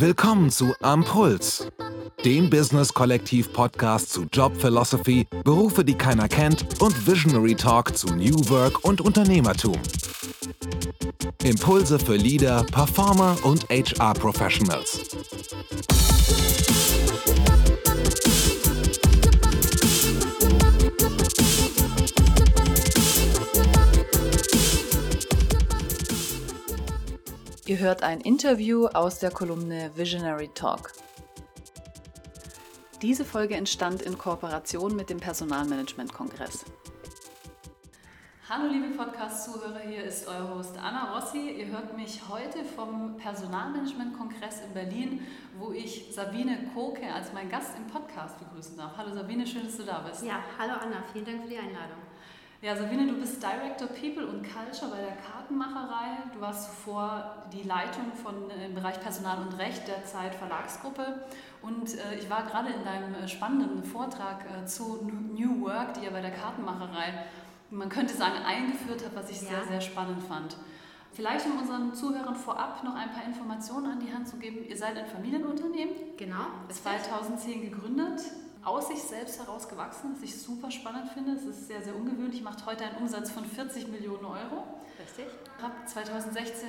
Willkommen zu Ampuls, dem Business-Kollektiv-Podcast zu Job Philosophy, Berufe, die keiner kennt und Visionary Talk zu New Work und Unternehmertum. Impulse für Leader, Performer und HR-Professionals. Ihr hört ein Interview aus der Kolumne Visionary Talk. Diese Folge entstand in Kooperation mit dem Personalmanagement-Kongress. Hallo liebe Podcast-Zuhörer, hier ist euer Host Anna Rossi. Ihr hört mich heute vom Personalmanagement-Kongress in Berlin, wo ich Sabine Koke als mein Gast im Podcast begrüßen darf. Hallo Sabine, schön, dass du da bist. Ja, hallo Anna, vielen Dank für die Einladung. Ja, Sabine, du bist Director People und Culture bei der Kartenmacherei. Du warst zuvor die Leitung von äh, im Bereich Personal und Recht der Zeit Verlagsgruppe. Und äh, ich war gerade in deinem äh, spannenden Vortrag äh, zu New Work, die ihr bei der Kartenmacherei, man könnte sagen, eingeführt habt, was ich ja. sehr, sehr spannend fand. Vielleicht um unseren Zuhörern vorab noch ein paar Informationen an die Hand zu geben. Ihr seid ein Familienunternehmen. Genau. 2010 gegründet aus sich selbst heraus gewachsen, was ich super spannend finde. Es ist sehr, sehr ungewöhnlich. Macht heute einen Umsatz von 40 Millionen Euro. Richtig. Habe 2016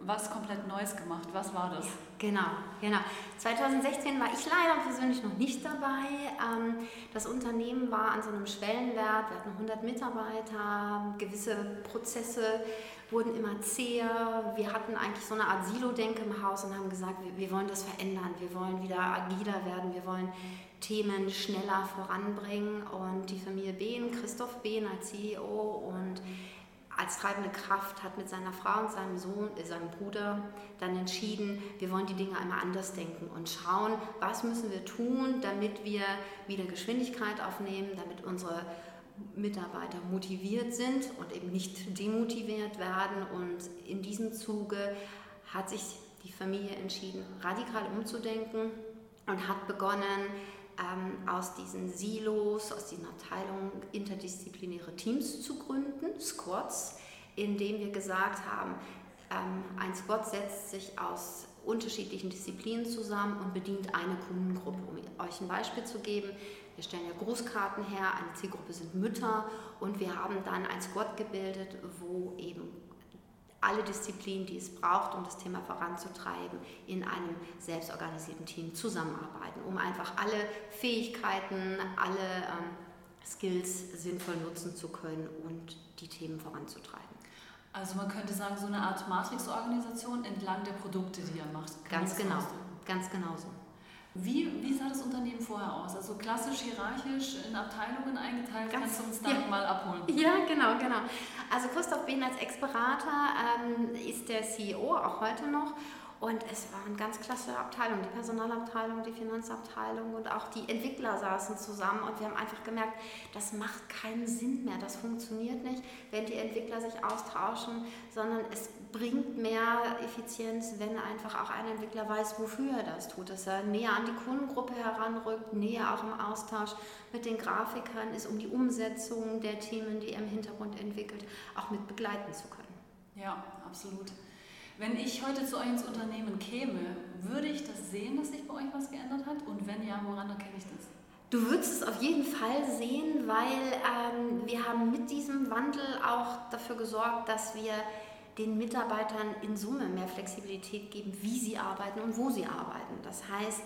was komplett Neues gemacht. Was war das? Genau, genau. 2016 war ich leider persönlich noch nicht dabei. Ähm, das Unternehmen war an so einem Schwellenwert. Wir hatten 100 Mitarbeiter, gewisse Prozesse wurden immer zäher. Wir hatten eigentlich so eine Art Silo-Denke im Haus und haben gesagt, wir wollen das verändern. Wir wollen wieder agiler werden. Wir wollen Themen schneller voranbringen. Und die Familie Behn, Christoph Behn als CEO und als treibende Kraft hat mit seiner Frau und seinem Sohn, äh, seinem Bruder dann entschieden, wir wollen die Dinge einmal anders denken und schauen, was müssen wir tun, damit wir wieder Geschwindigkeit aufnehmen, damit unsere Mitarbeiter motiviert sind und eben nicht demotiviert werden. Und in diesem Zuge hat sich die Familie entschieden, radikal umzudenken und hat begonnen, ähm, aus diesen Silos, aus diesen Abteilungen interdisziplinäre Teams zu gründen, Squads, indem wir gesagt haben, ähm, ein Squad setzt sich aus unterschiedlichen Disziplinen zusammen und bedient eine Kundengruppe. Um euch ein Beispiel zu geben, wir stellen ja Grußkarten her, eine Zielgruppe sind Mütter und wir haben dann ein Squad gebildet, wo eben alle Disziplinen, die es braucht, um das Thema voranzutreiben, in einem selbstorganisierten Team zusammenarbeiten, um einfach alle Fähigkeiten, alle ähm, Skills sinnvoll nutzen zu können und die Themen voranzutreiben. Also man könnte sagen, so eine Art Matrix-Organisation entlang der Produkte, die ihr macht. Kann ganz genau, ganz genau so. Wie, wie sah das Unternehmen vorher aus? Also klassisch hierarchisch in Abteilungen eingeteilt? Ganz, Kannst du uns da ja. mal abholen? Ja, genau, genau. Also Christoph Behn als Ex-Berater ähm, ist der CEO, auch heute noch. Und es waren ganz klasse Abteilungen, die Personalabteilung, die Finanzabteilung und auch die Entwickler saßen zusammen und wir haben einfach gemerkt, das macht keinen Sinn mehr, das funktioniert nicht, wenn die Entwickler sich austauschen, sondern es bringt mehr Effizienz, wenn einfach auch ein Entwickler weiß, wofür er das tut, dass er näher an die Kundengruppe heranrückt, näher auch im Austausch mit den Grafikern ist, um die Umsetzung der Themen, die er im Hintergrund entwickelt, auch mit begleiten zu können. Ja, absolut. Wenn ich heute zu euch ins Unternehmen käme, würde ich das sehen, dass sich bei euch was geändert hat? Und wenn ja, woran erkenne ich das? Du würdest es auf jeden Fall sehen, weil ähm, wir haben mit diesem Wandel auch dafür gesorgt, dass wir den Mitarbeitern in Summe mehr Flexibilität geben, wie sie arbeiten und wo sie arbeiten. Das heißt,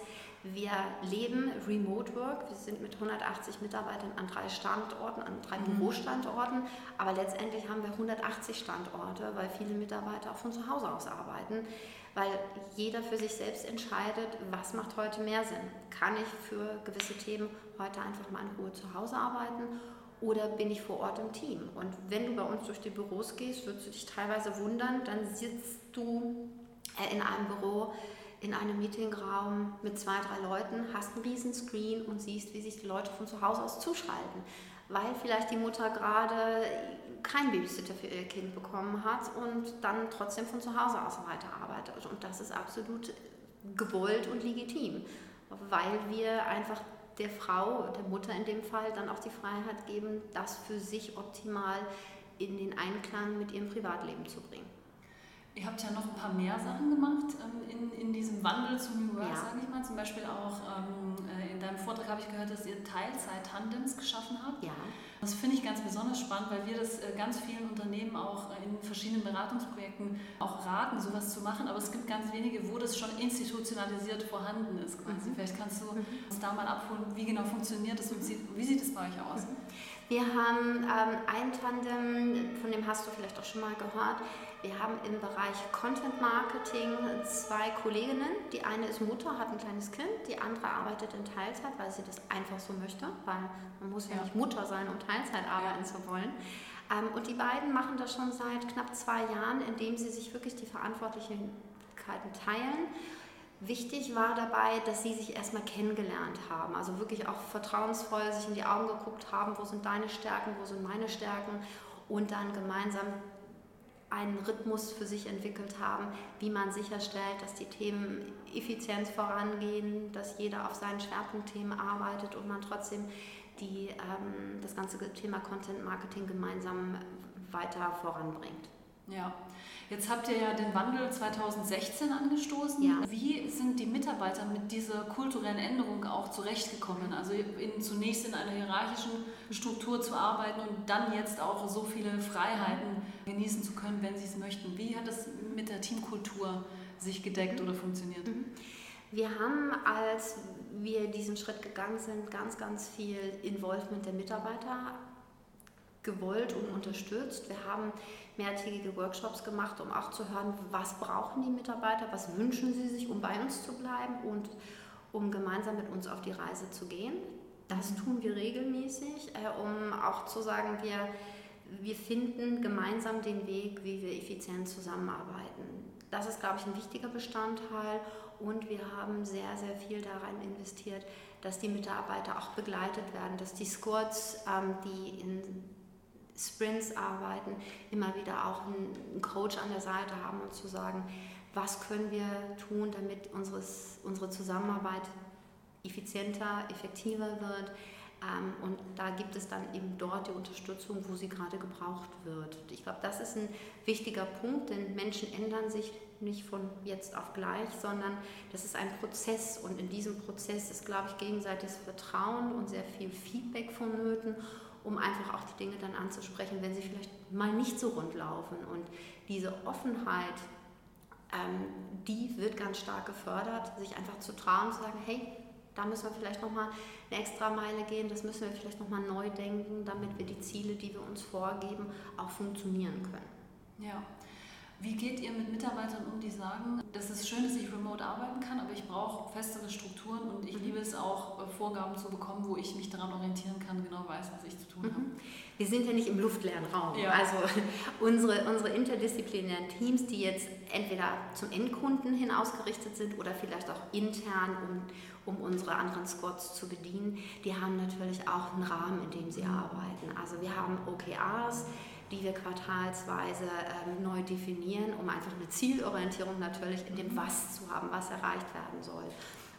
wir leben Remote Work. Wir sind mit 180 Mitarbeitern an drei Standorten, an drei mhm. Bürostandorten. Aber letztendlich haben wir 180 Standorte, weil viele Mitarbeiter auch von zu Hause aus arbeiten. Weil jeder für sich selbst entscheidet, was macht heute mehr Sinn. Kann ich für gewisse Themen heute einfach mal in Ruhe zu Hause arbeiten oder bin ich vor Ort im Team? Und wenn du bei uns durch die Büros gehst, würdest du dich teilweise wundern, dann sitzt du äh, in einem Büro in einem Meetingraum mit zwei, drei Leuten, hast einen riesen Screen und siehst, wie sich die Leute von zu Hause aus zuschalten, weil vielleicht die Mutter gerade kein Babysitter für ihr Kind bekommen hat und dann trotzdem von zu Hause aus weiterarbeitet. Und das ist absolut gewollt und legitim, weil wir einfach der Frau, der Mutter in dem Fall, dann auch die Freiheit geben, das für sich optimal in den Einklang mit ihrem Privatleben zu bringen. Ihr habt ja noch ein paar mehr Sachen gemacht ähm, in, in diesem Wandel zu New Work, Ja. sage ich mal. Zum Beispiel auch ähm, äh, in deinem Vortrag habe ich gehört, dass ihr Teilzeit-Tandems geschaffen habt. Ja. Das finde ich ganz besonders spannend, weil wir das äh, ganz vielen Unternehmen auch äh, in verschiedenen Beratungsprojekten auch raten, sowas zu machen. Aber es gibt ganz wenige, wo das schon institutionalisiert vorhanden ist. Quasi. Mhm. Vielleicht kannst du uns da mal abholen, wie genau funktioniert das und wie sieht es bei euch aus? Wir haben ähm, ein Tandem, von dem hast du vielleicht auch schon mal gehört. Wir haben im Bereich Content Marketing zwei Kolleginnen. Die eine ist Mutter, hat ein kleines Kind, die andere arbeitet in Teilzeit, weil sie das einfach so möchte, weil man muss ja, Ja. nicht Mutter sein, um Teilzeit arbeiten zu wollen. Ähm, und die beiden machen das schon seit knapp zwei Jahren, indem sie sich wirklich die Verantwortlichkeiten teilen. Wichtig war dabei, dass sie sich erstmal kennengelernt haben, also wirklich auch vertrauensvoll sich in die Augen geguckt haben, wo sind deine Stärken, wo sind meine Stärken und dann gemeinsam einen Rhythmus für sich entwickelt haben, wie man sicherstellt, dass die Themen effizient vorangehen, dass jeder auf seinen Schwerpunktthemen arbeitet und man trotzdem die, ähm, das ganze Thema Content Marketing gemeinsam weiter voranbringt. Ja, jetzt habt ihr ja den Wandel 2016 angestoßen. Ja. Wie sind die Mitarbeiter mit dieser kulturellen Änderung auch zurechtgekommen? Also in, zunächst in einer hierarchischen Struktur zu arbeiten und dann jetzt auch so viele Freiheiten genießen zu können, wenn sie es möchten. Wie hat das mit der Teamkultur sich gedeckt oder funktioniert? Wir haben, als wir diesen Schritt gegangen sind, ganz, ganz viel Involvement der Mitarbeiter gewollt und unterstützt. Wir haben mehrtägige Workshops gemacht, um auch zu hören, was brauchen die Mitarbeiter, was wünschen sie sich, um bei uns zu bleiben und um gemeinsam mit uns auf die Reise zu gehen. Das tun wir regelmäßig, äh, um auch zu sagen, wir, wir finden gemeinsam den Weg, wie wir effizient zusammenarbeiten. Das ist, glaube ich, ein wichtiger Bestandteil und wir haben sehr, sehr viel daran investiert, dass die Mitarbeiter auch begleitet werden, dass die Squads, ähm, die in Sprints arbeiten, immer wieder auch einen Coach an der Seite haben und zu sagen, was können wir tun, damit unseres, unsere Zusammenarbeit effizienter, effektiver wird. Ähm, Und da gibt es dann eben dort die Unterstützung, wo sie gerade gebraucht wird. Ich glaube, das ist ein wichtiger Punkt, denn Menschen ändern sich nicht von jetzt auf gleich, sondern das ist ein Prozess. Und in diesem Prozess ist, glaube ich, gegenseitiges Vertrauen und sehr viel Feedback vonnöten, um einfach auch die Dinge dann anzusprechen, wenn sie vielleicht mal nicht so rund laufen. Und diese Offenheit, ähm, die wird ganz stark gefördert, sich einfach zu trauen, zu sagen, hey, da müssen wir vielleicht nochmal eine extra Meile gehen, das müssen wir vielleicht nochmal neu denken, damit wir die Ziele, die wir uns vorgeben, auch funktionieren können. Ja. Wie geht ihr mit Mitarbeitern um, die sagen, das ist schön, dass ich remote arbeiten kann, aber ich brauche festere Strukturen und ich liebe es auch, äh, Vorgaben zu bekommen, wo ich mich daran orientieren kann, genau weiß, was ich zu tun habe. Wir sind ja nicht im luftleeren Raum. Ja. Also unsere, unsere interdisziplinären Teams, die jetzt entweder zum Endkunden hin ausgerichtet sind oder vielleicht auch intern, um, um unsere anderen Squads zu bedienen, die haben natürlich auch einen Rahmen, in dem sie arbeiten. Also wir haben OKRs, die wir quartalsweise ähm, neu definieren, um einfach eine Zielorientierung natürlich in dem Was zu haben, was erreicht werden soll.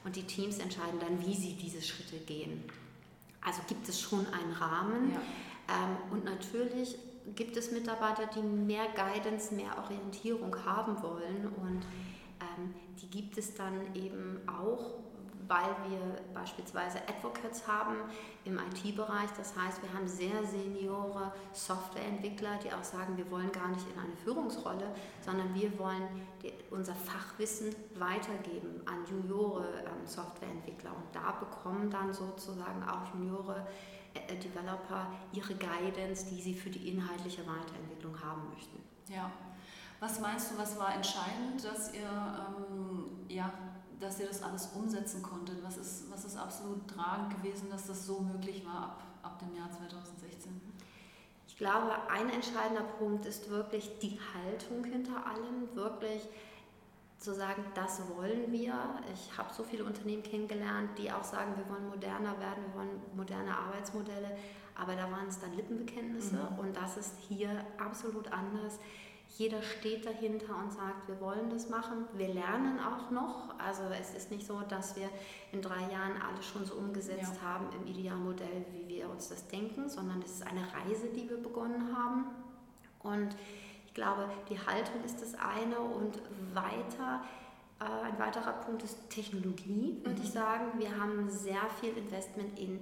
Und die Teams entscheiden dann, wie sie diese Schritte gehen. Also gibt es schon einen Rahmen. Ja. Ähm, und natürlich gibt es Mitarbeiter, die mehr Guidance, mehr Orientierung haben wollen. Und ähm, die gibt es dann eben auch, weil wir beispielsweise Advocates haben im IT-Bereich. Das heißt, wir haben sehr seniore Softwareentwickler, die auch sagen, wir wollen gar nicht in eine Führungsrolle, sondern wir wollen unser Fachwissen weitergeben an juniore ähm, Softwareentwickler. Und da bekommen dann sozusagen auch juniore äh, Developer ihre Guidance, die sie für die inhaltliche Weiterentwicklung haben möchten. Ja. Was meinst du, was war entscheidend, dass ihr, ähm, ja, dass ihr das alles umsetzen konntet? Was ist, was ist absolut tragend gewesen, dass das so möglich war ab, ab dem Jahr 2016? Ich glaube, ein entscheidender Punkt ist wirklich die Haltung hinter allem, wirklich zu sagen, das wollen wir. Ich habe so viele Unternehmen kennengelernt, die auch sagen, wir wollen moderner werden, wir wollen moderne Arbeitsmodelle, aber da waren es dann Lippenbekenntnisse Mhm. und das ist hier absolut anders. Jeder steht dahinter und sagt, wir wollen das machen. Wir lernen auch noch. Also es ist nicht so, dass wir in drei Jahren alles schon so umgesetzt Ja. haben im Idealmodell, wie wir uns das denken, sondern es ist eine Reise, die wir begonnen haben. Und ich glaube, die Haltung ist das eine und weiter äh, ein weiterer Punkt ist Technologie, würde ich mhm. sagen. Wir haben sehr viel Investment in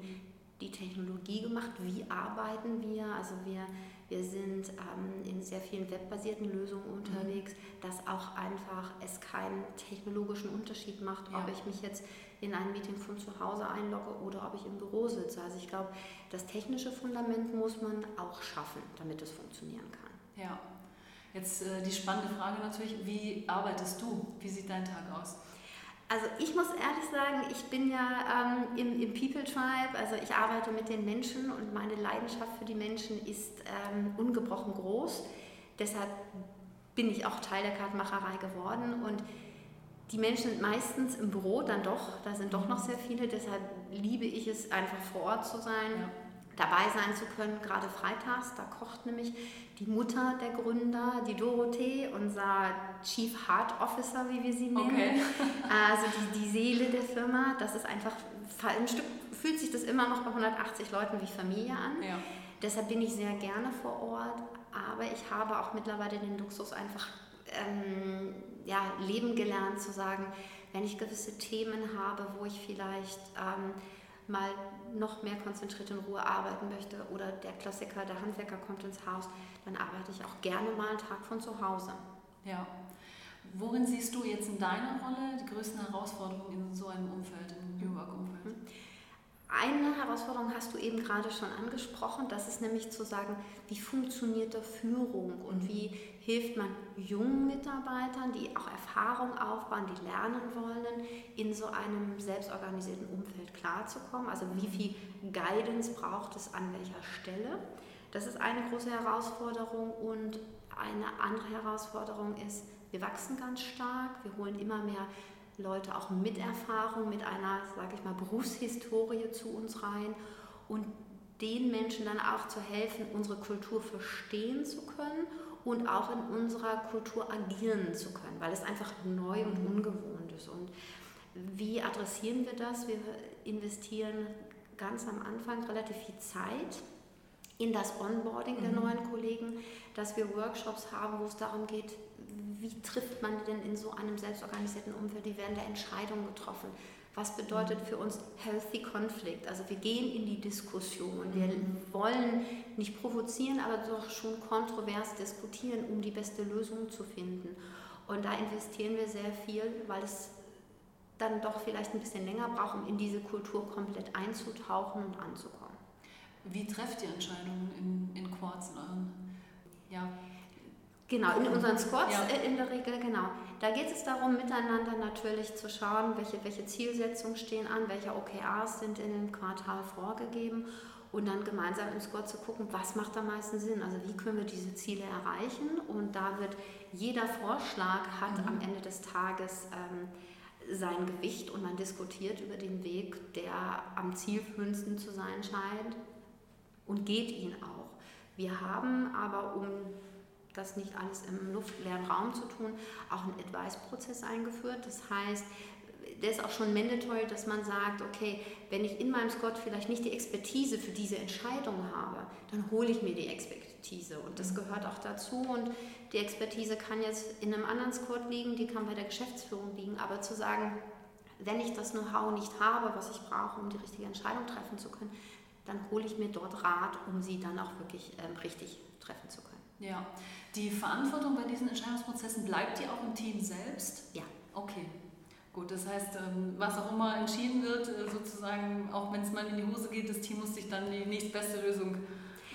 die Technologie gemacht. Wie arbeiten wir? Also wir, wir sind ähm, in sehr vielen webbasierten Lösungen unterwegs, dass auch einfach es keinen technologischen Unterschied macht, ja. ob ich mich jetzt in ein Meeting von zu Hause einlogge oder ob ich im Büro sitze. Also ich glaube, das technische Fundament muss man auch schaffen, damit es funktionieren kann. Ja. Jetzt äh, die spannende Frage natürlich, wie arbeitest du? Wie sieht dein Tag aus? Also ich muss ehrlich sagen, ich bin ja ähm, im, im, People Tribe, also ich arbeite mit den Menschen und meine Leidenschaft für die Menschen ist ähm, ungebrochen groß. Deshalb bin ich auch Teil der Kartenmacherei geworden. Und die Menschen sind meistens im Büro dann doch, da sind doch noch sehr viele, deshalb liebe ich es einfach vor Ort zu sein. Ja dabei sein zu können, gerade freitags. Da kocht nämlich die Mutter der Gründer, die Dorothee, unser Chief Heart Officer, wie wir sie nennen. Okay. Also die, die Seele der Firma. Das ist einfach, ein Stück fühlt sich das immer noch bei 180 Leuten wie Familie an. Ja. Deshalb bin ich sehr gerne vor Ort. Aber ich habe auch mittlerweile den Luxus einfach ähm, ja, leben gelernt, zu sagen, wenn ich gewisse Themen habe, wo ich vielleicht ähm, mal noch mehr konzentriert in Ruhe arbeiten möchte oder der Klassiker, der Handwerker kommt ins Haus, dann arbeite ich auch gerne mal einen Tag von zu Hause. Ja. Worin siehst du jetzt in deiner Rolle die größten Herausforderungen in so einem Umfeld, im New Work-Umfeld? Eine Herausforderung hast du eben gerade schon angesprochen, das ist nämlich zu sagen, wie funktioniert da Führung und wie hilft man jungen Mitarbeitern, die auch Erfahrung aufbauen, die lernen wollen, in so einem selbstorganisierten Umfeld klarzukommen. Also wie viel Guidance braucht es an welcher Stelle. Das ist eine große Herausforderung und eine andere Herausforderung ist, wir wachsen ganz stark, wir holen immer mehr Leute auch mit Erfahrung, mit einer, sage ich mal, Berufshistorie zu uns rein und den Menschen dann auch zu helfen, unsere Kultur verstehen zu können und auch in unserer Kultur agieren zu können, weil es einfach neu und ungewohnt ist. Und wie adressieren wir das? Wir investieren ganz am Anfang relativ viel Zeit in das Onboarding der mhm. neuen Kollegen, dass wir Workshops haben, wo es darum geht, wie trifft man denn in so einem selbstorganisierten Umfeld, wie werden da Entscheidungen getroffen? Was bedeutet für uns Healthy Conflict? Also wir gehen in die Diskussion. Wir mhm. wollen nicht provozieren, aber doch schon kontrovers diskutieren, um die beste Lösung zu finden. Und da investieren wir sehr viel, weil es dann doch vielleicht ein bisschen länger braucht, um in diese Kultur komplett einzutauchen und anzukommen. Wie trefft ihr Entscheidungen in, in Quartz? Ja, Genau, in unseren Squads ja. Äh, in der Regel, genau. Da geht es darum, miteinander natürlich zu schauen, welche, welche Zielsetzungen stehen an, welche OKRs sind in dem Quartal vorgegeben und dann gemeinsam im Squad zu gucken, was macht am meisten Sinn, also wie können wir diese Ziele erreichen und da wird jeder Vorschlag hat mhm. am Ende des Tages ähm, sein Gewicht und man diskutiert über den Weg, der am zielführendsten zu sein scheint und geht ihn auch. Wir haben aber, um das nicht alles im luftleeren Raum zu tun, auch einen Advice-Prozess eingeführt. Das heißt, der ist auch schon mandatory, dass man sagt, okay, wenn ich in meinem Squad vielleicht nicht die Expertise für diese Entscheidung habe, dann hole ich mir die Expertise und das mhm. gehört auch dazu und die Expertise kann jetzt in einem anderen Squad liegen, die kann bei der Geschäftsführung liegen, aber zu sagen, wenn ich das Know-how nicht habe, was ich brauche, um die richtige Entscheidung treffen zu können, dann hole ich mir dort Rat, um sie dann auch wirklich ähm, richtig treffen zu können. Ja, die Verantwortung bei diesen Entscheidungsprozessen bleibt die auch im Team selbst? Ja. Okay. Gut, das heißt, ähm, was auch immer entschieden wird, äh, sozusagen, auch wenn es mal in die Hose geht, das Team muss sich dann die nächstbeste Lösung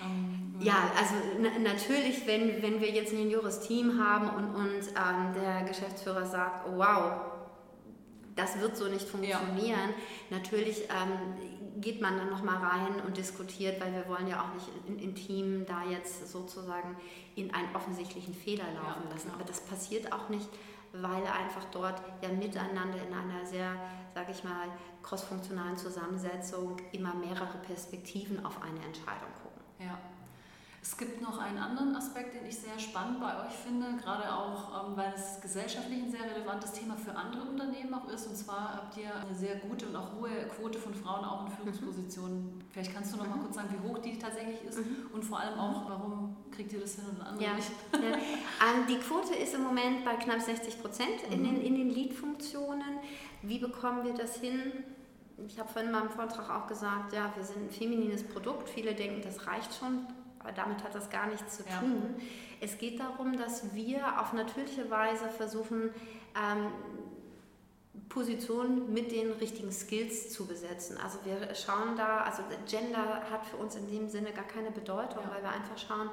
ähm, ja, also natürlich, wenn, wenn wir jetzt ein juniores Team haben und, und ähm, der Geschäftsführer sagt, oh, wow, das wird so nicht funktionieren, ja. natürlich ähm, geht man dann nochmal rein und diskutiert, weil wir wollen ja auch nicht in, in Team da jetzt sozusagen in einen offensichtlichen Fehler laufen ja, lassen. Aber das passiert auch nicht, weil einfach dort ja miteinander in einer sehr, sage ich mal, crossfunktionalen Zusammensetzung immer mehrere Perspektiven auf eine Entscheidung gucken. Ja. Es gibt noch einen anderen Aspekt, den ich sehr spannend bei euch finde, gerade auch, ähm, weil es gesellschaftlich ein sehr relevantes Thema für andere Unternehmen auch ist. Und zwar habt ihr eine sehr gute und auch hohe Quote von Frauen auch in Führungspositionen. Mhm. Vielleicht kannst du noch mal mhm. kurz sagen, wie hoch die tatsächlich ist mhm. und vor allem auch, warum kriegt ihr das hin und andere ja. nicht? Ja. Ähm, die Quote ist im Moment bei knapp 60 Prozent in den, in den Lead-Funktionen. Wie bekommen wir das hin? Ich habe vorhin in meinem Vortrag auch gesagt, ja, wir sind ein feminines Produkt. Viele denken, das reicht schon damit hat das gar nichts zu tun. Ja. Es geht darum, dass wir auf natürliche Weise versuchen, ähm, Positionen mit den richtigen Skills zu besetzen. Also wir schauen da, also Gender hat für uns in dem Sinne gar keine Bedeutung, ja. weil wir einfach schauen,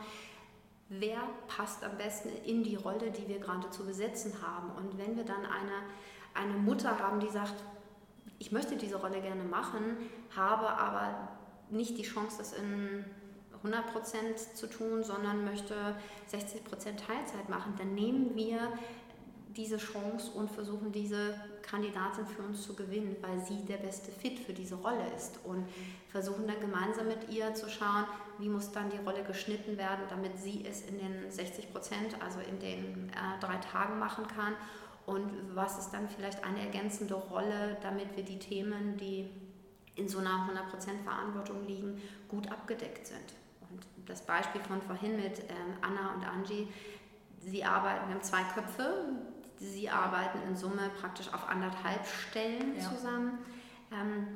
wer passt am besten in die Rolle, die wir gerade zu besetzen haben. Und wenn wir dann eine, eine Mutter haben, die sagt, ich möchte diese Rolle gerne machen, habe aber nicht die Chance, das in 100% zu tun, sondern möchte 60% Teilzeit machen, dann nehmen wir diese Chance und versuchen diese Kandidatin für uns zu gewinnen, weil sie der beste Fit für diese Rolle ist. Und versuchen dann gemeinsam mit ihr zu schauen, wie muss dann die Rolle geschnitten werden, damit sie es in den 60 Prozent, also in den äh, drei Tagen machen kann. Und was ist dann vielleicht eine ergänzende Rolle, damit wir die Themen, die in so einer 100% Verantwortung liegen, gut abgedeckt sind das Beispiel von vorhin mit ähm, Anna und Angie, sie arbeiten, wir haben zwei Köpfe, sie arbeiten in Summe praktisch auf anderthalb Stellen ja. zusammen. Ähm,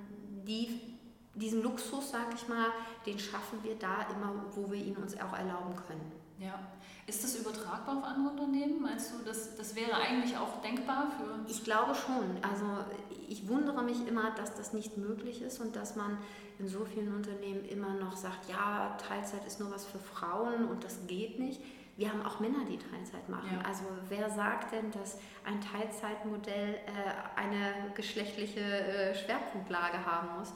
die, diesen Luxus, sag ich mal, den schaffen wir da immer, wo wir ihn uns auch erlauben können. Ja. Ist das übertragbar auf andere Unternehmen? Meinst du, das, das wäre eigentlich auch denkbar für. Ich glaube schon. Also ich wundere mich immer, dass das nicht möglich ist und dass man in so vielen Unternehmen immer noch sagt, ja, Teilzeit ist nur was für Frauen und das geht nicht. Wir haben auch Männer, die Teilzeit machen. Ja. Also wer sagt denn, dass ein Teilzeitmodell äh, eine geschlechtliche äh, Schwerpunktlage haben muss?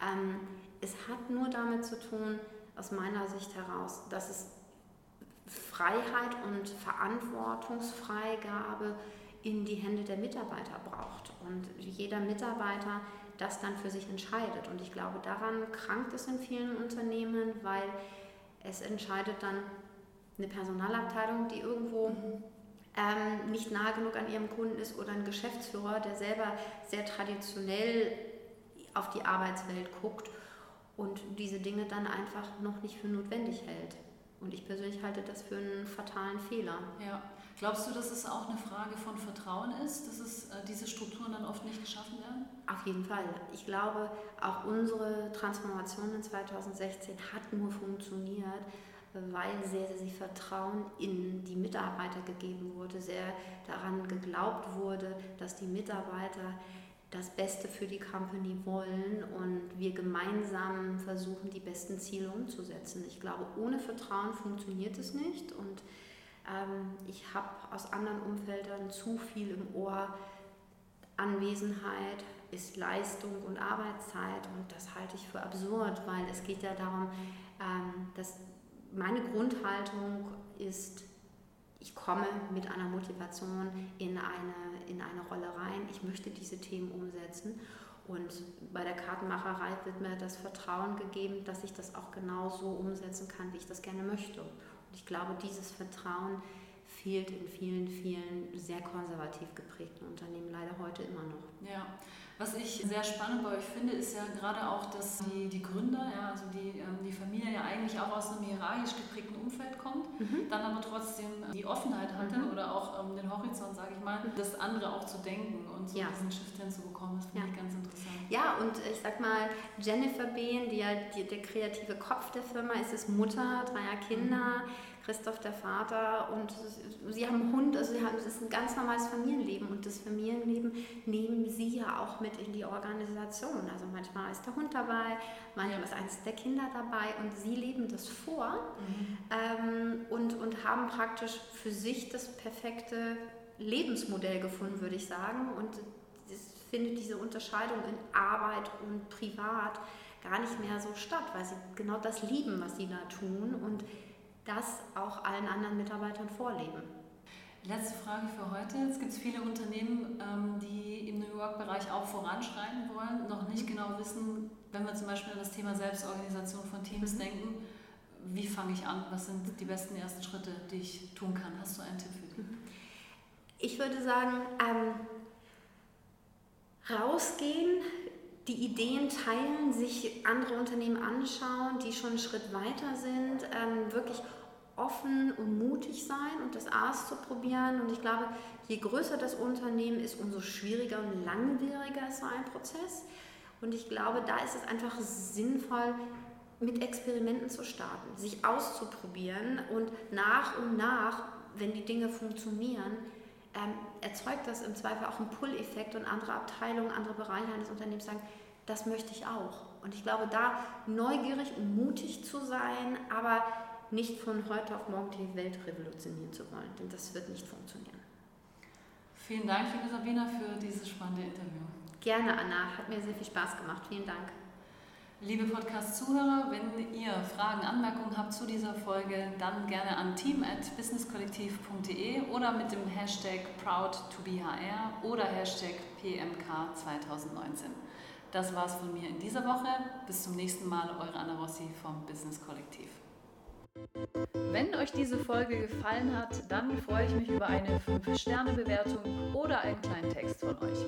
Ähm, es hat nur damit zu tun, aus meiner Sicht heraus, dass es Freiheit und Verantwortungsfreigabe in die Hände der Mitarbeiter braucht. Und jeder Mitarbeiter das dann für sich entscheidet. Und ich glaube, daran krankt es in vielen Unternehmen, weil es entscheidet dann eine Personalabteilung, die irgendwo ähm, nicht nah genug an ihrem Kunden ist oder ein Geschäftsführer, der selber sehr traditionell auf die Arbeitswelt guckt und diese Dinge dann einfach noch nicht für notwendig hält. Und ich persönlich halte das für einen fatalen Fehler. Ja. Glaubst du, dass es auch eine Frage von Vertrauen ist, dass es, äh, diese Strukturen dann oft nicht geschaffen werden? Auf jeden Fall. Ich glaube, auch unsere Transformation in 2016 hat nur funktioniert, weil sehr, sehr viel Vertrauen in die Mitarbeiter gegeben wurde, sehr daran geglaubt wurde, dass die Mitarbeiter das Beste für die Company wollen und wir gemeinsam versuchen, die besten Ziele umzusetzen. Ich glaube, ohne Vertrauen funktioniert es nicht und ähm, ich habe aus anderen Umfeldern zu viel im Ohr. Anwesenheit ist Leistung und Arbeitszeit und das halte ich für absurd, weil es geht ja darum, ähm, dass meine Grundhaltung ist, ich komme mit einer Motivation in eine, in eine Rolle rein, ich möchte diese Themen umsetzen. Und bei der Kartenmacherei wird mir das Vertrauen gegeben, dass ich das auch genau so umsetzen kann, wie ich das gerne möchte. Ich glaube, dieses Vertrauen fehlt in vielen, vielen sehr konservativ geprägten Unternehmen leider heute immer noch. Ja, was ich sehr spannend bei euch finde, ist ja gerade auch, dass die, die Gründer, ja, also die, ähm, die Familie ja eigentlich auch aus einem hierarchisch geprägten Umfeld kommt, mhm. dann aber trotzdem die Offenheit hatte mhm. oder auch ähm, den Horizont, sage ich mal, das andere auch zu denken und so ja. diesen Shift hinzubekommen. Das finde ja. ich ganz interessant. Ja, und ich sag mal, Jennifer Behn, die ja die, der kreative Kopf der Firma ist, ist Mutter dreier Kinder. Mhm Christoph der Vater und sie haben einen Hund, also sie haben, es ist ein ganz normales Familienleben und das Familienleben nehmen sie ja auch mit in die Organisation. Also manchmal ist der Hund dabei, manchmal ist eines der Kinder dabei und sie leben das vor mhm. Ähm, und, und haben praktisch für sich das perfekte Lebensmodell gefunden, würde ich sagen. Und es findet diese Unterscheidung in Arbeit und Privat gar nicht mehr so statt, weil sie genau das lieben, was sie da tun und das auch allen anderen Mitarbeitern vorleben. Letzte Frage für heute. Es gibt viele Unternehmen, ähm, die im New York-Bereich auch voranschreiten wollen, noch nicht genau wissen, wenn wir zum Beispiel an das Thema Selbstorganisation von Teams mhm. denken, wie fange ich an? Was sind die besten ersten Schritte, die ich tun kann? Hast du einen Tipp für dich? Ich würde sagen, ähm, rausgehen, die Ideen teilen, sich andere Unternehmen anschauen, die schon einen Schritt weiter sind, ähm, wirklich offen und mutig sein und das auszuprobieren. Und ich glaube, je größer das Unternehmen ist, umso schwieriger und langwieriger ist so ein Prozess. Und ich glaube, da ist es einfach sinnvoll, mit Experimenten zu starten, sich auszuprobieren und nach und nach, wenn die Dinge funktionieren, ähm, erzeugt das im Zweifel auch einen Pull-Effekt und andere Abteilungen, andere Bereiche eines Unternehmens sagen, das möchte ich auch. Und ich glaube, da neugierig und mutig zu sein, aber nicht von heute auf morgen die Welt revolutionieren zu wollen, denn das wird nicht funktionieren. Vielen Dank, liebe Sabina, für dieses spannende Interview. Gerne, Anna. Hat mir sehr viel Spaß gemacht. Vielen Dank. Liebe Podcast-Zuhörer, wenn ihr Fragen, Anmerkungen habt zu dieser Folge, dann gerne an team.businesskollektiv.de oder mit dem Hashtag ProudToBeHR oder Hashtag PMK2019. Das war's von mir in dieser Woche. Bis zum nächsten Mal, eure Anna Rossi vom Business Kollektiv. Wenn euch diese Folge gefallen hat, dann freue ich mich über eine 5-Sterne-Bewertung oder einen kleinen Text von euch.